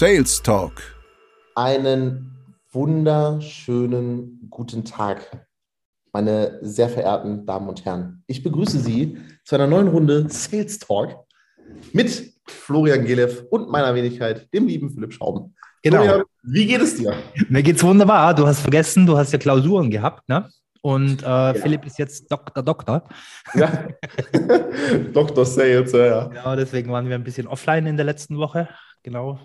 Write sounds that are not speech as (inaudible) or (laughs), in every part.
Sales Talk. Einen wunderschönen guten Tag, meine sehr verehrten Damen und Herren. Ich begrüße Sie zu einer neuen Runde Sales Talk mit Florian Gelev und meiner Wenigkeit, dem lieben Philipp Schrauben. Genau. Florian, wie geht es dir? Mir geht's wunderbar. Du hast vergessen, du hast ja Klausuren gehabt, ne? Und äh, ja. Philipp ist jetzt Doktor, Doktor. Ja. (laughs) Dr. Sales, ja, ja. Genau, deswegen waren wir ein bisschen offline in der letzten Woche. Genau.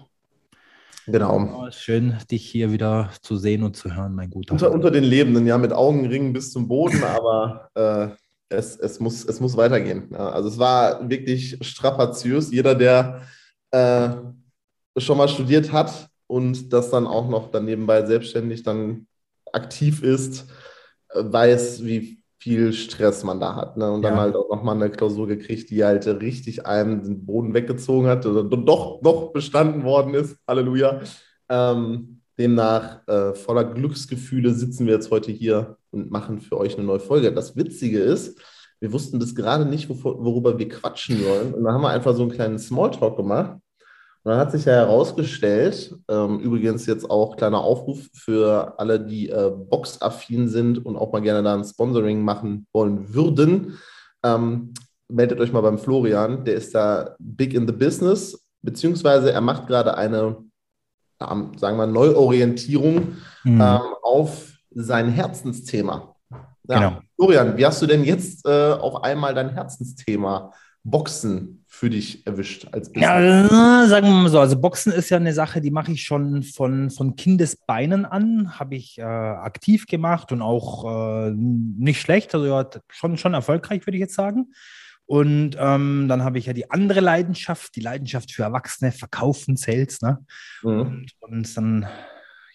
Genau. Schön, dich hier wieder zu sehen und zu hören, mein guter. Unter, unter den Lebenden, ja, mit Augenringen bis zum Boden, aber (laughs) äh, es, es, muss, es muss weitergehen. Ja, also es war wirklich strapaziös. Jeder, der äh, schon mal studiert hat und das dann auch noch dann nebenbei selbstständig dann aktiv ist, äh, weiß, wie viel Stress man da hat. Ne? Und dann halt auch nochmal eine Klausur gekriegt, die halt richtig einem den Boden weggezogen hat oder doch noch bestanden worden ist. Halleluja. Ähm, demnach, äh, voller Glücksgefühle sitzen wir jetzt heute hier und machen für euch eine neue Folge. Das Witzige ist, wir wussten das gerade nicht, worüber wir quatschen sollen. Und dann haben wir einfach so einen kleinen Smalltalk gemacht. Und dann hat sich ja herausgestellt, ähm, übrigens jetzt auch kleiner Aufruf für alle, die äh, boxaffin sind und auch mal gerne da ein Sponsoring machen wollen würden. Ähm, meldet euch mal beim Florian, der ist da big in the business, beziehungsweise er macht gerade eine, ähm, sagen wir, Neuorientierung mhm. auf sein Herzensthema. Ja. Genau. Florian, wie hast du denn jetzt äh, auf einmal dein Herzensthema Boxen für dich erwischt als Business? Ja, sagen wir mal so. Also Boxen ist ja eine Sache, die mache ich schon von, von Kindesbeinen an, habe ich äh, aktiv gemacht und auch äh, nicht schlecht, also ja, schon, schon erfolgreich, würde ich jetzt sagen. Und ähm, dann habe ich ja die andere Leidenschaft, die Leidenschaft für Erwachsene, Verkaufen, Sales. Ne? Mhm. Und, und dann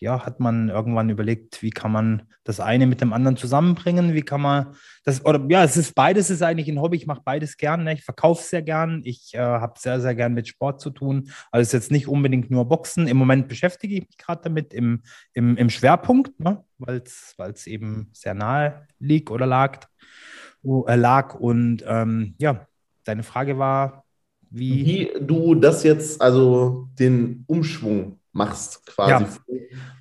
ja, hat man irgendwann überlegt, wie kann man das eine mit dem anderen zusammenbringen? Wie kann man das, oder ja, es ist beides ist eigentlich ein Hobby. Ich mache beides gern. Ne? Ich verkaufe sehr gern. Ich äh, habe sehr, sehr gern mit Sport zu tun. Also ist jetzt nicht unbedingt nur Boxen. Im Moment beschäftige ich mich gerade damit im, im, im Schwerpunkt, ne? weil es eben sehr nahe liegt oder lag. Äh, lag. Und ähm, ja, deine Frage war, wie, wie du das jetzt, also den Umschwung machst, quasi ja.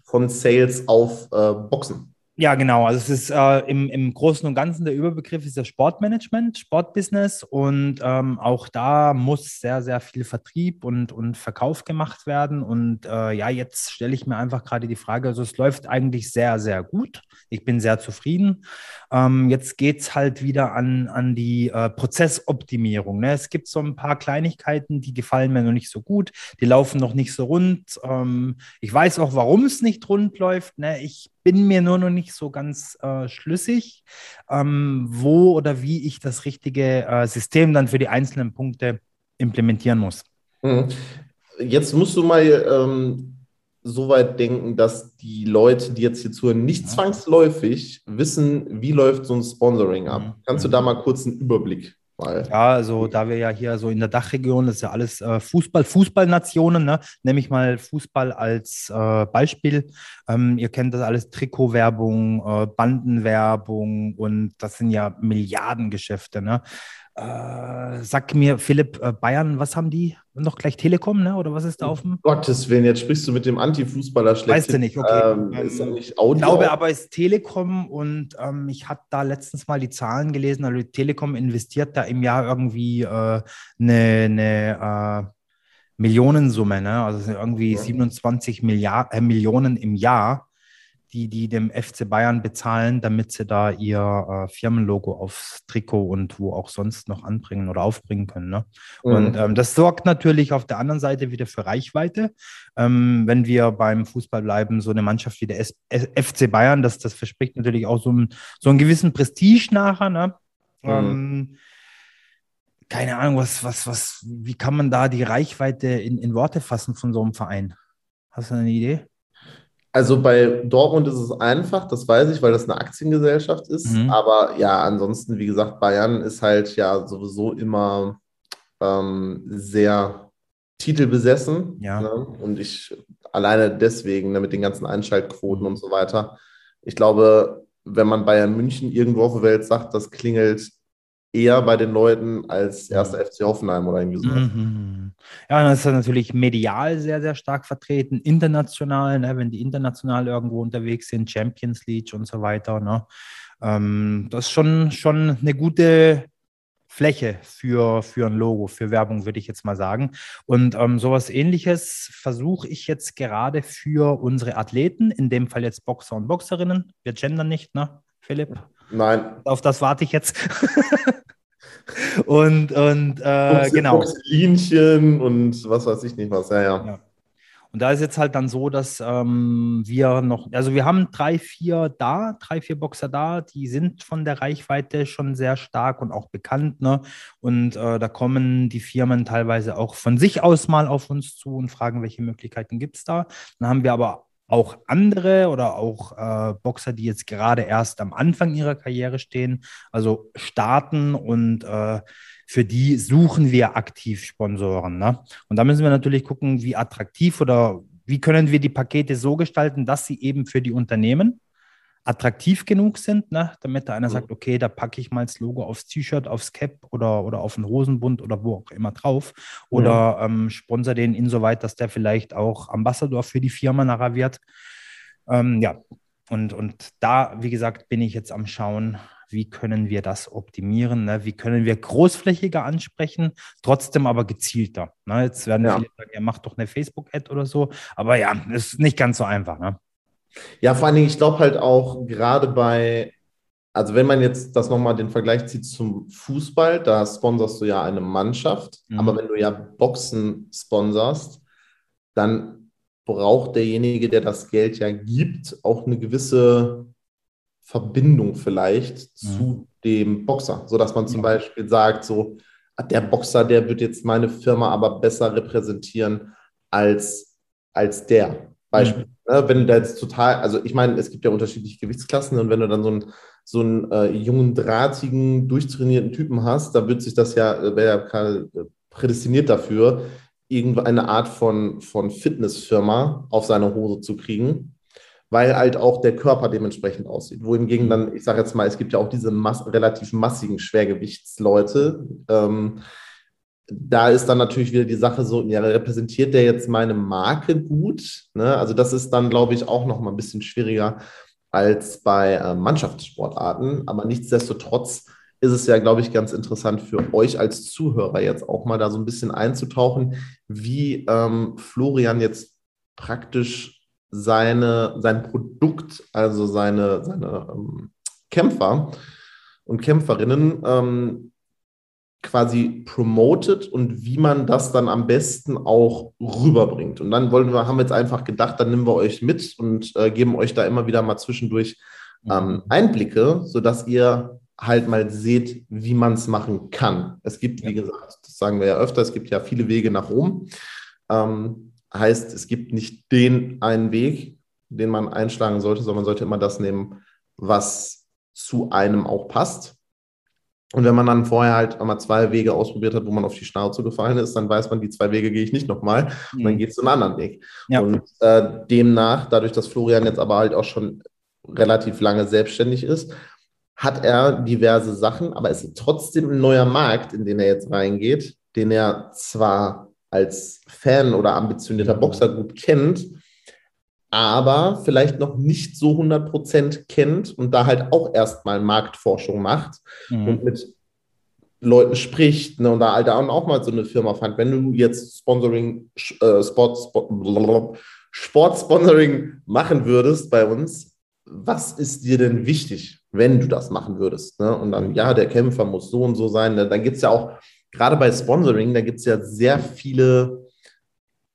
von Sales auf äh, Boxen. Ja, genau. Also es ist äh, im, im Großen und Ganzen der Überbegriff ist das Sportmanagement, Sportbusiness und ähm, auch da muss sehr, sehr viel Vertrieb und, und Verkauf gemacht werden. Und äh, ja, jetzt stelle ich mir einfach gerade die Frage, also es läuft eigentlich sehr, sehr gut. Ich bin sehr zufrieden. Ähm, jetzt geht es halt wieder an, an die äh, Prozessoptimierung. Ne? Es gibt so ein paar Kleinigkeiten, die gefallen mir noch nicht so gut. Die laufen noch nicht so rund. Ähm, ich weiß auch, warum es nicht rund läuft. Ne? Ich bin mir nur noch nicht so ganz äh, schlüssig, ähm, wo oder wie ich das richtige äh, System dann für die einzelnen Punkte implementieren muss. Mhm. Jetzt musst du mal ähm, so weit denken, dass die Leute, die jetzt hier zuhören, nicht ja. zwangsläufig wissen, wie läuft so ein Sponsoring ab. Mhm. Kannst du da mal kurz einen Überblick Mal. Ja, also da wir ja hier so in der Dachregion, das ist ja alles äh, Fußball, Fußballnationen, ne? nehme ich mal Fußball als äh, Beispiel. Ähm, ihr kennt das alles, Trikotwerbung, äh, Bandenwerbung und das sind ja Milliardengeschäfte. Ne? Äh, sag mir, Philipp, äh, Bayern, was haben die? Noch gleich Telekom, ne? oder was ist da auf dem? Gottes Willen, jetzt sprichst du mit dem Anti-Fußballer schlecht. Weißt du nicht, okay. Ähm, ist ähm, nicht Audio ich glaube aber, es ist Telekom und ähm, ich habe da letztens mal die Zahlen gelesen. Also Telekom investiert da im Jahr irgendwie eine äh, ne, ne äh, Millionensumme, ne? also irgendwie ja. 27 Milliard, äh, Millionen im Jahr die, die dem FC Bayern bezahlen, damit sie da ihr äh, Firmenlogo aufs Trikot und wo auch sonst noch anbringen oder aufbringen können. Ne? Mhm. Und ähm, das sorgt natürlich auf der anderen Seite wieder für Reichweite. Ähm, wenn wir beim Fußball bleiben, so eine Mannschaft wie der S FC Bayern, das, das verspricht natürlich auch so, ein, so einen gewissen Prestige nachher. Ne? Mhm. Ähm, keine Ahnung, was, was, was, wie kann man da die Reichweite in, in Worte fassen von so einem Verein? Hast du eine Idee? Also bei Dortmund ist es einfach, das weiß ich, weil das eine Aktiengesellschaft ist. Mhm. Aber ja, ansonsten, wie gesagt, Bayern ist halt ja sowieso immer ähm, sehr titelbesessen. Ja. Ne? Und ich alleine deswegen, ne, mit den ganzen Einschaltquoten und so weiter. Ich glaube, wenn man Bayern München irgendwo auf der Welt sagt, das klingelt eher bei den Leuten als erster FC Hoffenheim oder irgendwie so. Mhm. Ja, das ist natürlich medial sehr, sehr stark vertreten, international, ne, wenn die international irgendwo unterwegs sind, Champions League und so weiter. Ne. Ähm, das ist schon, schon eine gute Fläche für, für ein Logo, für Werbung, würde ich jetzt mal sagen. Und ähm, sowas ähnliches versuche ich jetzt gerade für unsere Athleten, in dem Fall jetzt Boxer und Boxerinnen. Wir gendern nicht, ne, Philipp? Nein. Auf das warte ich jetzt. (laughs) und und äh, genau. Linchen und was weiß ich nicht was. Ja, ja. ja. Und da ist jetzt halt dann so, dass ähm, wir noch, also wir haben drei, vier da, drei, vier Boxer da, die sind von der Reichweite schon sehr stark und auch bekannt. Ne? Und äh, da kommen die Firmen teilweise auch von sich aus mal auf uns zu und fragen, welche Möglichkeiten gibt es da. Dann haben wir aber auch andere oder auch äh, Boxer, die jetzt gerade erst am Anfang ihrer Karriere stehen, also starten und äh, für die suchen wir aktiv Sponsoren. Ne? Und da müssen wir natürlich gucken, wie attraktiv oder wie können wir die Pakete so gestalten, dass sie eben für die Unternehmen attraktiv genug sind, ne? damit da einer mhm. sagt, okay, da packe ich mal das Logo aufs T-Shirt, aufs Cap oder, oder auf den Hosenbund oder wo auch immer drauf. Oder mhm. ähm, sponsor den insoweit, dass der vielleicht auch Ambassador für die Firma nachher wird. Ähm, ja, und, und da, wie gesagt, bin ich jetzt am Schauen, wie können wir das optimieren, ne? wie können wir großflächiger ansprechen, trotzdem aber gezielter. Ne? Jetzt werden ja. viele sagen, ja, mach doch eine Facebook-Ad oder so, aber ja, ist nicht ganz so einfach. Ne? Ja, vor allen Dingen, ich glaube halt auch gerade bei, also wenn man jetzt das nochmal den Vergleich zieht zum Fußball, da sponsorst du ja eine Mannschaft, mhm. aber wenn du ja Boxen sponsorst, dann braucht derjenige, der das Geld ja gibt, auch eine gewisse Verbindung vielleicht mhm. zu dem Boxer, sodass man zum Beispiel sagt, so, ah, der Boxer, der wird jetzt meine Firma aber besser repräsentieren als, als der. Beispiel. Mhm. Ne? Wenn du da jetzt total, also ich meine, es gibt ja unterschiedliche Gewichtsklassen und wenn du dann so einen, so einen äh, jungen, drahtigen, durchtrainierten Typen hast, da wird sich das ja, äh, wäre ja äh, prädestiniert dafür, irgendeine Art von, von Fitnessfirma auf seine Hose zu kriegen weil halt auch der Körper dementsprechend aussieht. Wohingegen dann, ich sage jetzt mal, es gibt ja auch diese mass relativ massigen Schwergewichtsleute. Ähm, da ist dann natürlich wieder die Sache so, ja, repräsentiert der jetzt meine Marke gut? Ne? Also das ist dann, glaube ich, auch noch mal ein bisschen schwieriger als bei äh, Mannschaftssportarten. Aber nichtsdestotrotz ist es ja, glaube ich, ganz interessant für euch als Zuhörer jetzt auch mal da so ein bisschen einzutauchen, wie ähm, Florian jetzt praktisch seine, sein Produkt, also seine, seine ähm, Kämpfer und Kämpferinnen ähm, quasi promotet und wie man das dann am besten auch rüberbringt. Und dann wollen wir, haben wir jetzt einfach gedacht, dann nehmen wir euch mit und äh, geben euch da immer wieder mal zwischendurch ähm, mhm. Einblicke, sodass ihr halt mal seht, wie man es machen kann. Es gibt, wie gesagt, das sagen wir ja öfter, es gibt ja viele Wege nach Rom. Ähm, heißt, es gibt nicht den einen Weg, den man einschlagen sollte, sondern man sollte immer das nehmen, was zu einem auch passt. Und wenn man dann vorher halt einmal zwei Wege ausprobiert hat, wo man auf die Schnauze gefallen ist, dann weiß man, die zwei Wege gehe ich nicht nochmal. Und dann mhm. geht es einen anderen Weg. Ja. Und äh, demnach, dadurch, dass Florian jetzt aber halt auch schon relativ lange selbstständig ist, hat er diverse Sachen, aber es ist trotzdem ein neuer Markt, in den er jetzt reingeht, den er zwar als Fan oder ambitionierter Boxer gut kennt, aber vielleicht noch nicht so 100% kennt und da halt auch erstmal Marktforschung macht mhm. und mit Leuten spricht ne, und da halt auch mal so eine Firma fand. Wenn du jetzt Sponsoring, äh, Sport, Sport, Sportsponsoring machen würdest bei uns, was ist dir denn wichtig, wenn du das machen würdest? Ne? Und dann, ja, der Kämpfer muss so und so sein. Ne? Dann gibt es ja auch gerade bei Sponsoring, da gibt es ja sehr viele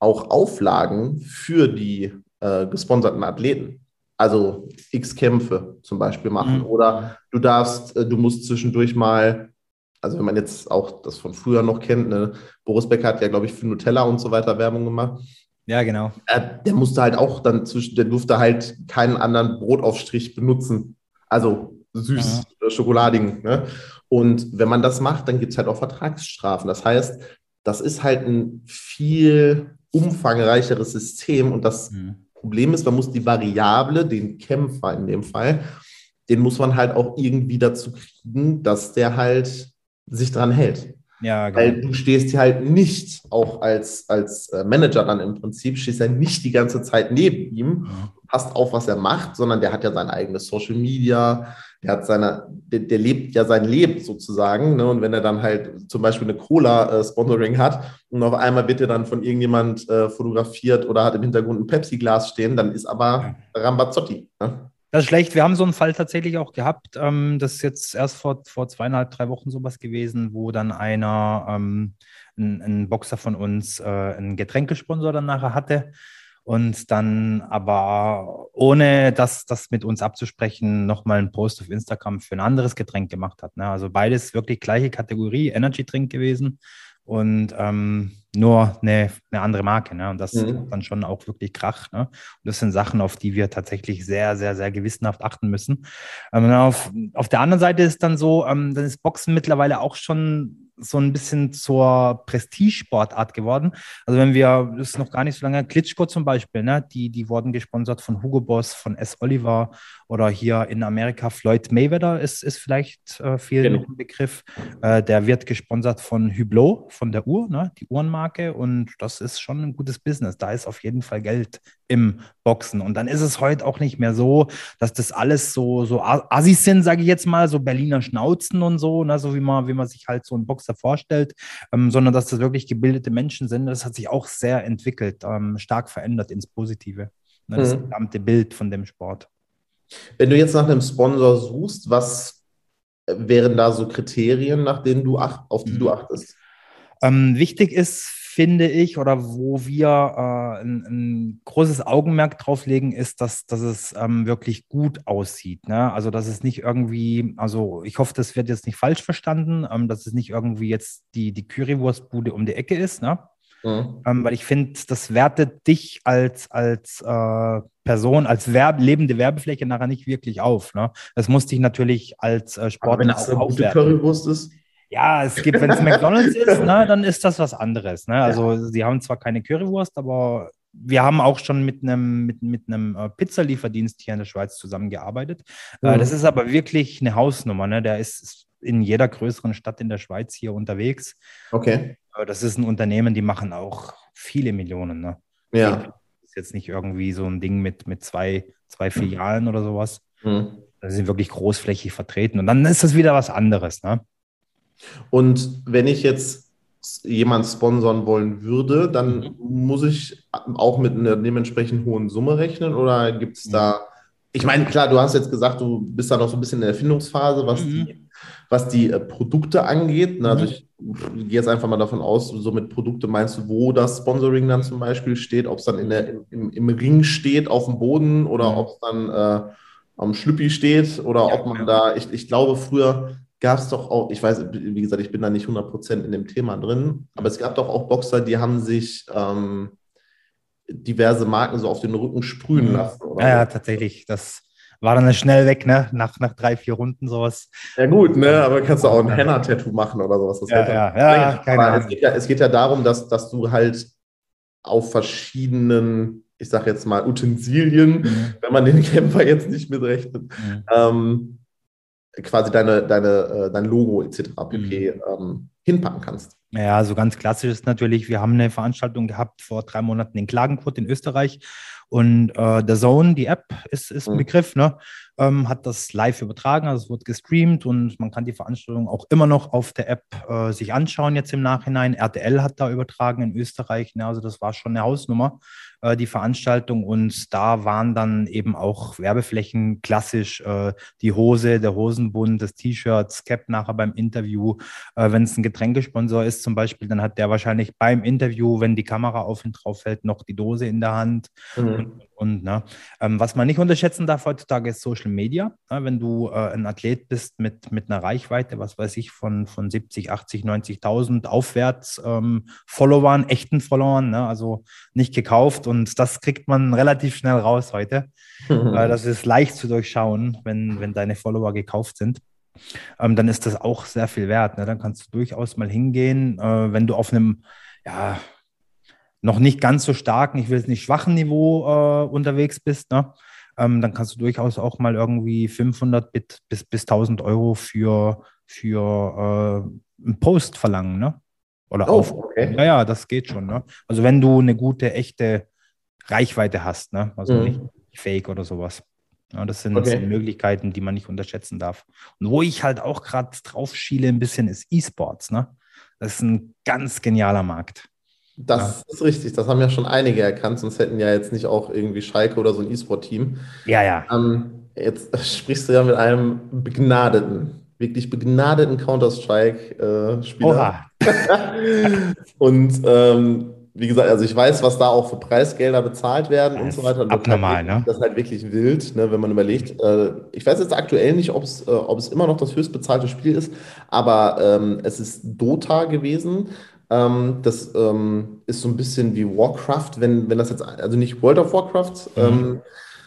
auch Auflagen für die äh, gesponserten Athleten. Also x Kämpfe zum Beispiel machen. Mhm. Oder du darfst, äh, du musst zwischendurch mal, also wenn man jetzt auch das von früher noch kennt, ne, Boris Becker hat ja, glaube ich, für Nutella und so weiter Werbung gemacht. Ja, genau. Äh, der musste halt auch dann zwischen, der durfte halt keinen anderen Brotaufstrich benutzen. Also süß, ja. schokoladigen. Ne? Und wenn man das macht, dann gibt es halt auch Vertragsstrafen. Das heißt, das ist halt ein viel umfangreicheres System. Und das mhm. Problem ist, man muss die Variable, den Kämpfer in dem Fall, den muss man halt auch irgendwie dazu kriegen, dass der halt sich dran hält. Ja, genau. Weil du stehst hier halt nicht, auch als, als äh, Manager dann im Prinzip, stehst ja nicht die ganze Zeit neben ihm, ja. passt auf, was er macht, sondern der hat ja sein eigenes Social Media, der hat seine, der, der lebt ja sein Leben sozusagen. Ne? Und wenn er dann halt zum Beispiel eine Cola-Sponsoring äh, hat und auf einmal wird er dann von irgendjemand äh, fotografiert oder hat im Hintergrund ein Pepsi-Glas stehen, dann ist aber ja. Rambazzotti. Ne? Das ist schlecht. Wir haben so einen Fall tatsächlich auch gehabt. Ähm, das ist jetzt erst vor, vor zweieinhalb, drei Wochen sowas gewesen, wo dann einer, ähm, ein, ein, Boxer von uns, äh, einen Getränkesponsor dann nachher hatte und dann aber ohne das, das mit uns abzusprechen, nochmal einen Post auf Instagram für ein anderes Getränk gemacht hat. Ne? Also beides wirklich gleiche Kategorie, Energy Drink gewesen und ähm, nur eine, eine andere Marke. Ne? Und das mhm. dann schon auch wirklich Krach. Ne? Und das sind Sachen, auf die wir tatsächlich sehr, sehr, sehr gewissenhaft achten müssen. Ähm, auf, auf der anderen Seite ist dann so, ähm, dann ist Boxen mittlerweile auch schon so ein bisschen zur Prestigesportart geworden. Also wenn wir, das ist noch gar nicht so lange, Klitschko zum Beispiel, ne? die, die wurden gesponsert von Hugo Boss, von S. Oliver oder hier in Amerika Floyd Mayweather ist, ist vielleicht äh, viel genau. ein Begriff. Äh, der wird gesponsert von Hublot, von der Uhr, ne? die Uhrenmarke und das ist schon ein gutes Business. Da ist auf jeden Fall Geld im Boxen. Und dann ist es heute auch nicht mehr so, dass das alles so, so Assis sind, sage ich jetzt mal, so Berliner Schnauzen und so, ne, so wie man, wie man sich halt so Boxer vorstellt, ähm, sondern dass das wirklich gebildete Menschen sind. Das hat sich auch sehr entwickelt, ähm, stark verändert ins Positive. Ne, das mhm. gesamte Bild von dem Sport. Wenn du jetzt nach einem Sponsor suchst, was wären da so Kriterien, nach denen du acht, auf die mhm. du achtest? Ähm, wichtig ist finde ich, oder wo wir äh, ein, ein, großes Augenmerk drauf legen, ist, dass, dass es ähm, wirklich gut aussieht. Ne? Also, dass es nicht irgendwie, also ich hoffe, das wird jetzt nicht falsch verstanden, ähm, dass es nicht irgendwie jetzt die, die Currywurstbude um die Ecke ist, ne? Mhm. Ähm, weil ich finde, das wertet dich als, als äh, Person, als Werb lebende Werbefläche nachher nicht wirklich auf. Ne? Das muss dich natürlich als äh, Sportler Aber wenn das eine gute Currywurst ist? Ja, es gibt, wenn es McDonalds ist, ne, dann ist das was anderes. Ne? Also ja. sie haben zwar keine Currywurst, aber wir haben auch schon mit einem, mit, mit einem äh, Pizzalieferdienst hier in der Schweiz zusammengearbeitet. Äh, mhm. Das ist aber wirklich eine Hausnummer. Ne? Der ist in jeder größeren Stadt in der Schweiz hier unterwegs. Okay. Äh, das ist ein Unternehmen, die machen auch viele Millionen. Ne? Ja. Das ist jetzt nicht irgendwie so ein Ding mit, mit zwei, zwei Filialen oder sowas. Mhm. Da sind wirklich großflächig vertreten. Und dann ist das wieder was anderes. Ne? Und wenn ich jetzt jemand sponsern wollen würde, dann mhm. muss ich auch mit einer dementsprechend hohen Summe rechnen oder gibt es da, ich meine, klar, du hast jetzt gesagt, du bist da noch so ein bisschen in der Erfindungsphase, was mhm. die, was die äh, Produkte angeht. Ne? Also mhm. ich gehe jetzt einfach mal davon aus, so mit Produkte meinst du, wo das Sponsoring dann zum Beispiel steht, ob es dann in der, im, im, Ring steht, auf dem Boden oder mhm. ob es dann äh, am Schlüppi steht oder ja, ob man ja. da, ich, ich glaube früher gab es doch auch, ich weiß, wie gesagt, ich bin da nicht 100% in dem Thema drin, aber es gab doch auch Boxer, die haben sich ähm, diverse Marken so auf den Rücken sprühen mhm. lassen. Oder? Ja, ja, tatsächlich. Das war dann schnell weg, ne? Nach, nach drei, vier Runden sowas. Ja, gut, ne? Aber kannst du auch ein Henna-Tattoo machen oder sowas. Das ja, ja, ja, keine Ahnung. Es geht ja, es geht ja darum, dass, dass du halt auf verschiedenen, ich sag jetzt mal, Utensilien, mhm. wenn man den Kämpfer jetzt nicht mitrechnet, mhm. ähm, quasi deine, deine, äh, dein Logo etc. pp. Mhm. Ähm, hinpacken kannst. Ja, so ganz klassisch ist natürlich, wir haben eine Veranstaltung gehabt vor drei Monaten in Klagenfurt in Österreich und äh, The Zone, die App, ist, ist ein mhm. Begriff, ne? ähm, hat das live übertragen, also es wurde gestreamt und man kann die Veranstaltung auch immer noch auf der App äh, sich anschauen jetzt im Nachhinein. RTL hat da übertragen in Österreich, ne? also das war schon eine Hausnummer, äh, die Veranstaltung und da waren dann eben auch Werbeflächen klassisch, äh, die Hose, der Hosenbund, das T-Shirt, Cap nachher beim Interview. Äh, wenn es ein Getränkesponsor ist zum Beispiel, dann hat der wahrscheinlich beim Interview, wenn die Kamera auf ihn drauf fällt, noch die Dose in der Hand. Mhm. Und, und ne? Ähm, was man nicht unterschätzen darf heutzutage ist Social Media. Ne? Wenn du äh, ein Athlet bist mit, mit einer Reichweite, was weiß ich, von, von 70, 80, 90.000 aufwärts ähm, Followern, echten Followern, ne? also nicht gekauft. Und das kriegt man relativ schnell raus heute. (laughs) Mhm. Äh, das ist leicht zu durchschauen, wenn, wenn deine Follower gekauft sind. Ähm, dann ist das auch sehr viel wert. Ne? Dann kannst du durchaus mal hingehen, äh, wenn du auf einem, ja, noch nicht ganz so starken, ich will es nicht schwachen Niveau äh, unterwegs bist, ne? ähm, dann kannst du durchaus auch mal irgendwie 500 bis, bis, bis 1000 Euro für, für einen Post verlangen, ne? Oder oh, auf. Okay. Ja, ja, das geht schon. Ne? Also wenn du eine gute, echte Reichweite hast, ne? Also mhm. nicht Fake oder sowas. Ja, das sind, okay. sind, Möglichkeiten, die man nicht unterschätzen darf. Und wo ich halt auch gerade drauf schiele ein bisschen, ist E-Sports. Ne? Das ist ein ganz genialer Markt. Das ja. ist richtig, das haben ja schon einige erkannt, sonst hätten ja jetzt nicht auch irgendwie Schalke oder so ein E-Sport-Team. Ja, ja. Ähm, jetzt (laughs) sprichst du ja mit einem begnadeten, wirklich begnadeten Counter-Strike-Spieler. (laughs) Und ähm, wie gesagt, also ich weiß, was da auch für Preisgelder bezahlt werden und so weiter. Und abnormal, halt, ne? Das ist halt wirklich wild, ne, wenn man überlegt. Äh, ich weiß jetzt aktuell nicht, ob es, äh, immer noch das höchstbezahlte Spiel ist, aber ähm, es ist Dota gewesen. Ähm, das ähm, ist so ein bisschen wie Warcraft, wenn, wenn das jetzt, also nicht World of Warcraft, mhm. ähm,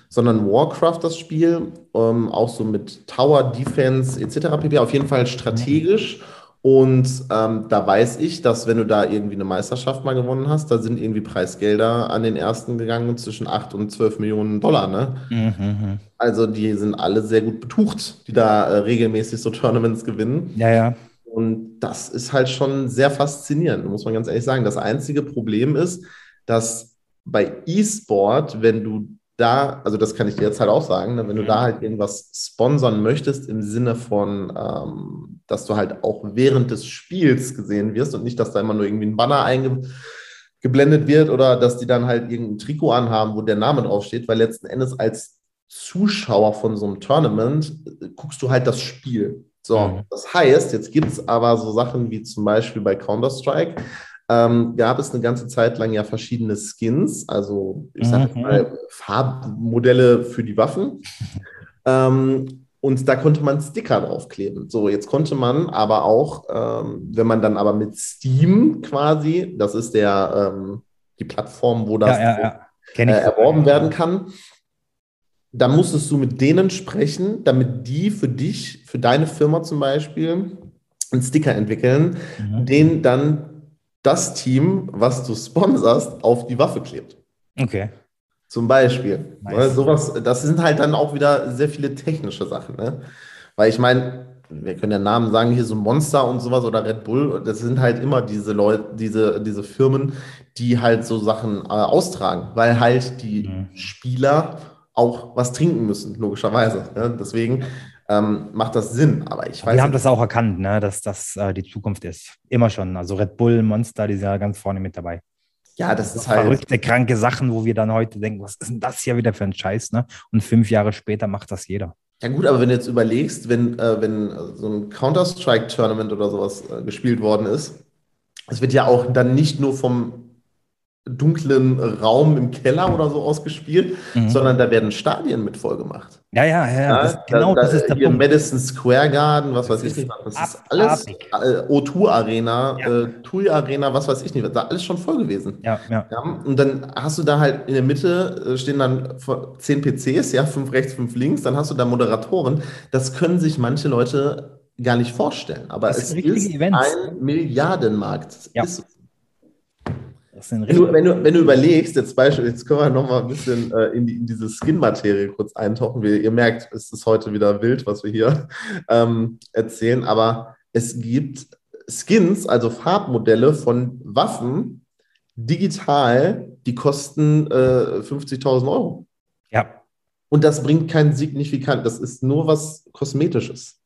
sondern Warcraft das Spiel, ähm, auch so mit Tower, Defense etc. pp. Auf jeden Fall strategisch. Mhm und ähm, da weiß ich, dass wenn du da irgendwie eine Meisterschaft mal gewonnen hast, da sind irgendwie Preisgelder an den ersten gegangen zwischen 8 und 12 Millionen Dollar. Ne? Mhm. Also die sind alle sehr gut betucht, die da äh, regelmäßig so Tournaments gewinnen. Ja, ja. Und das ist halt schon sehr faszinierend, muss man ganz ehrlich sagen. Das einzige Problem ist, dass bei E-Sport, wenn du da, also das kann ich dir jetzt halt auch sagen, ne, wenn du da mhm. halt irgendwas sponsern möchtest im Sinne von, ähm, dass du halt auch während des Spiels gesehen wirst und nicht, dass da immer nur irgendwie ein Banner eingeblendet wird oder dass die dann halt irgendein Trikot anhaben, wo der Name draufsteht, weil letzten Endes als Zuschauer von so einem Tournament äh, guckst du halt das Spiel. So, mhm. das heißt, jetzt gibt es aber so Sachen wie zum Beispiel bei Counter-Strike, ähm, gab es eine ganze Zeit lang ja verschiedene Skins, also ich sage mhm. mal Farbmodelle für die Waffen. (laughs) Ähm, und da konnte man Sticker draufkleben. So, jetzt konnte man aber auch, ähm, wenn man dann aber mit Steam quasi, das ist der ähm, die Plattform, wo das ja, ja, ja. Äh, erworben werden kann, dann musstest du mit denen sprechen, damit die für dich, für deine Firma zum Beispiel, einen Sticker entwickeln, mhm. den dann das Team, was du sponsorst, auf die Waffe klebt. Okay. Zum Beispiel. Nice. Sowas, das sind halt dann auch wieder sehr viele technische Sachen. Ne? Weil ich meine, wir können ja Namen sagen, hier so Monster und sowas oder Red Bull, das sind halt immer diese Leute, diese, diese Firmen, die halt so Sachen äh, austragen, weil halt die mhm. Spieler auch was trinken müssen, logischerweise. Ne? Deswegen ähm, macht das Sinn. Aber ich weiß. Wir haben das auch erkannt, ne, dass das äh, die Zukunft ist. Immer schon. Also Red Bull, Monster, die sind ja ganz vorne mit dabei. Ja, das ist halt. Verrückte, kranke Sachen, wo wir dann heute denken, was ist denn das hier wieder für ein Scheiß, ne? Und fünf Jahre später macht das jeder. Ja, gut, aber wenn du jetzt überlegst, wenn, äh, wenn so ein Counter-Strike-Tournament oder sowas äh, gespielt worden ist, es wird ja auch dann nicht nur vom dunklen Raum im Keller oder so ausgespielt, mhm. sondern da werden Stadien mit vollgemacht. Ja, ja, ja. ja das, genau, da, das ist der hier Punkt. Madison Square Garden, was weiß ich nicht, das ist alles äh, O2 Arena, ja. äh, TUI Arena, was weiß ich nicht, da alles schon voll gewesen. Ja, ja, ja. Und dann hast du da halt in der Mitte äh, stehen dann zehn PCs, ja, fünf rechts, fünf links, dann hast du da Moderatoren. Das können sich manche Leute gar nicht vorstellen, aber es ist Events. ein Milliardenmarkt. Das ja. ist wenn du, wenn, du, wenn du überlegst, jetzt Beispiel, jetzt können wir noch mal ein bisschen äh, in, die, in diese Skin-Materie kurz eintauchen. Wir, ihr merkt, es ist heute wieder wild, was wir hier (laughs) ähm, erzählen, aber es gibt Skins, also Farbmodelle von Waffen, digital, die kosten äh, 50.000 Euro. Ja. Und das bringt keinen signifikant, das ist nur was Kosmetisches.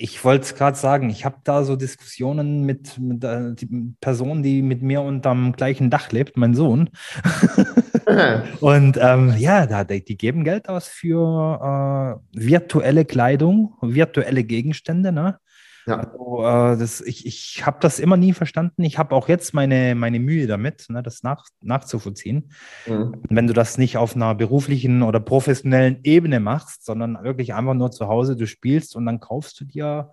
Ich wollte es gerade sagen, ich habe da so Diskussionen mit, mit äh, die Personen, die mit mir unterm gleichen Dach lebt, mein Sohn. (laughs) und ähm, ja, da, die geben Geld aus für äh, virtuelle Kleidung, virtuelle Gegenstände. Ne? Ja. Also, äh, das, ich ich habe das immer nie verstanden. Ich habe auch jetzt meine, meine Mühe damit, ne, das nach, nachzuvollziehen. Mhm. Wenn du das nicht auf einer beruflichen oder professionellen Ebene machst, sondern wirklich einfach nur zu Hause, du spielst und dann kaufst du dir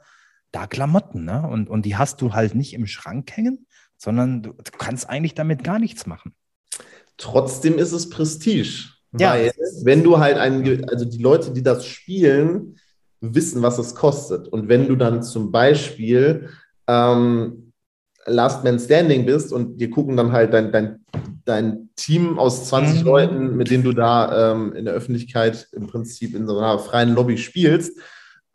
da Klamotten. Ne? Und, und die hast du halt nicht im Schrank hängen, sondern du, du kannst eigentlich damit gar nichts machen. Trotzdem ist es Prestige. Ja. Weil, wenn du halt einen, also die Leute, die das spielen, wissen, was es kostet. Und wenn du dann zum Beispiel ähm, Last Man Standing bist und dir gucken dann halt dein, dein, dein Team aus 20 mhm. Leuten, mit denen du da ähm, in der Öffentlichkeit im Prinzip in so einer freien Lobby spielst,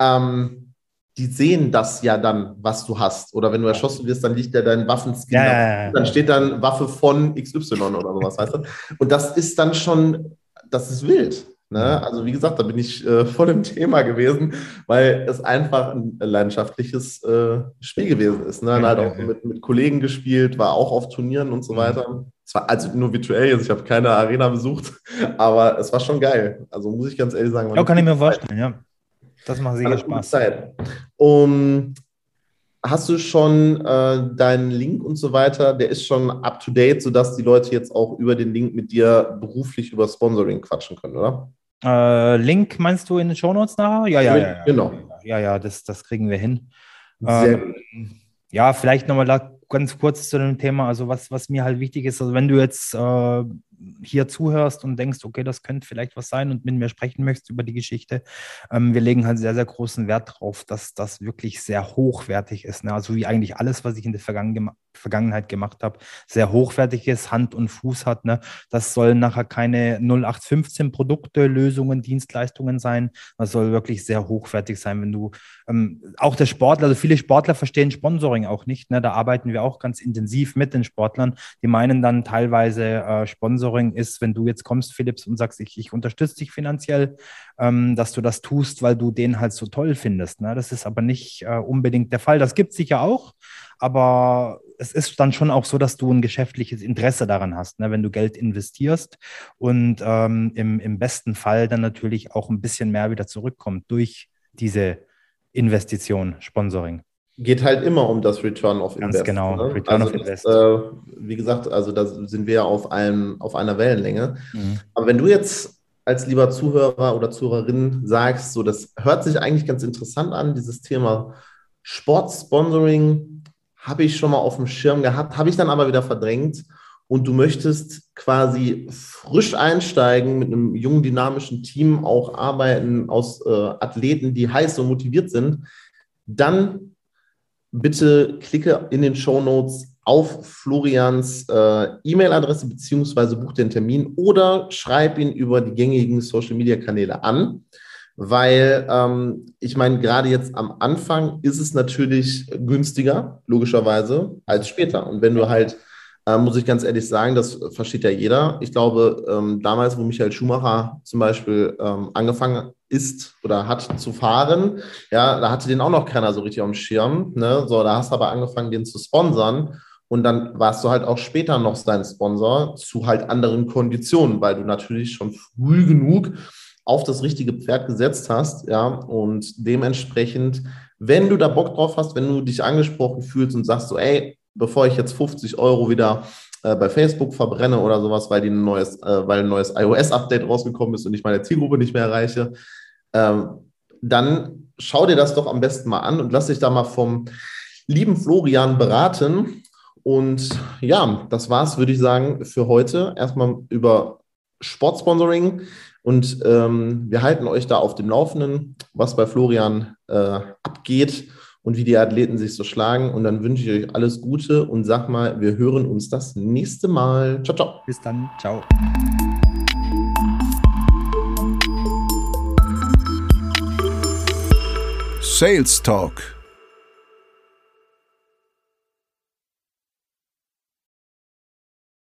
ähm, die sehen das ja dann, was du hast. Oder wenn du erschossen wirst, dann liegt ja dein Waffenskin. Ja, ja, ja. Dann steht dann Waffe von XY oder sowas, weißt du? Und das ist dann schon, das ist wild. Ne? Also wie gesagt, da bin ich äh, voll im Thema gewesen, weil es einfach ein leidenschaftliches äh, Spiel gewesen ist. Ne? Dann halt auch mit, mit Kollegen gespielt, war auch auf Turnieren und so mhm. weiter. Es war also nur virtuell, also ich habe keine Arena besucht, (laughs) aber es war schon geil. Also muss ich ganz ehrlich sagen. Ja, kann ich mir vorstellen, ja. Das macht sicher Spaß. Zeit. Um, hast du schon äh, deinen Link und so weiter, der ist schon up to date, sodass die Leute jetzt auch über den Link mit dir beruflich über Sponsoring quatschen können, oder? Äh, Link meinst du in den Shownotes nachher? Ja, ja, ja, ja. Genau. Ja, ja, das, das kriegen wir hin. Ähm, ja, vielleicht nochmal ganz kurz zu dem Thema. Also, was, was mir halt wichtig ist, also wenn du jetzt äh, hier zuhörst und denkst, okay, das könnte vielleicht was sein und mit mir sprechen möchtest über die Geschichte, ähm, wir legen halt sehr, sehr großen Wert darauf, dass das wirklich sehr hochwertig ist. Ne? Also wie eigentlich alles, was ich in der Vergangen Vergangenheit gemacht habe, sehr hochwertig ist, Hand und Fuß hat. Ne? Das sollen nachher keine 0815 Produkte, Lösungen, Dienstleistungen sein. Das soll wirklich sehr hochwertig sein, wenn du ähm, auch der Sportler, also viele Sportler verstehen Sponsoring auch nicht. Ne? Da arbeiten wir auch ganz intensiv mit den Sportlern. Die meinen dann teilweise äh, Sponsoring Sponsoring ist, wenn du jetzt kommst, Philips, und sagst, ich, ich unterstütze dich finanziell, ähm, dass du das tust, weil du den halt so toll findest. Ne? Das ist aber nicht äh, unbedingt der Fall. Das gibt es sicher auch, aber es ist dann schon auch so, dass du ein geschäftliches Interesse daran hast, ne? wenn du Geld investierst und ähm, im, im besten Fall dann natürlich auch ein bisschen mehr wieder zurückkommt durch diese Investition, Sponsoring geht halt immer um das Return of Invest. Ganz genau, ne? Return also of Invest. Das, äh, wie gesagt, also da sind wir ja auf, einem, auf einer Wellenlänge. Mhm. Aber wenn du jetzt als lieber Zuhörer oder Zuhörerin sagst, so das hört sich eigentlich ganz interessant an, dieses Thema Sportsponsoring habe ich schon mal auf dem Schirm gehabt, habe ich dann aber wieder verdrängt und du möchtest quasi frisch einsteigen mit einem jungen, dynamischen Team, auch arbeiten aus äh, Athleten, die heiß und motiviert sind, dann bitte klicke in den Show Notes auf Florians äh, E-Mail-Adresse beziehungsweise buch den Termin oder schreib ihn über die gängigen Social-Media-Kanäle an, weil ähm, ich meine, gerade jetzt am Anfang ist es natürlich günstiger, logischerweise, als später. Und wenn du halt äh, muss ich ganz ehrlich sagen, das versteht ja jeder. Ich glaube, ähm, damals, wo Michael Schumacher zum Beispiel ähm, angefangen ist oder hat zu fahren, ja, da hatte den auch noch keiner so richtig dem Schirm. Ne? So, da hast du aber angefangen, den zu sponsern. Und dann warst du halt auch später noch sein Sponsor zu halt anderen Konditionen, weil du natürlich schon früh genug auf das richtige Pferd gesetzt hast, ja, und dementsprechend, wenn du da Bock drauf hast, wenn du dich angesprochen fühlst und sagst so, ey, bevor ich jetzt 50 Euro wieder äh, bei Facebook verbrenne oder sowas, weil, die ein neues, äh, weil ein neues iOS-Update rausgekommen ist und ich meine Zielgruppe nicht mehr erreiche, ähm, dann schau dir das doch am besten mal an und lass dich da mal vom lieben Florian beraten. Und ja, das war's, würde ich sagen, für heute. Erstmal über Sportsponsoring. Und ähm, wir halten euch da auf dem Laufenden, was bei Florian äh, abgeht und wie die Athleten sich so schlagen. Und dann wünsche ich euch alles Gute und sag mal, wir hören uns das nächste Mal. Ciao, ciao. Bis dann. Ciao. Sales Talk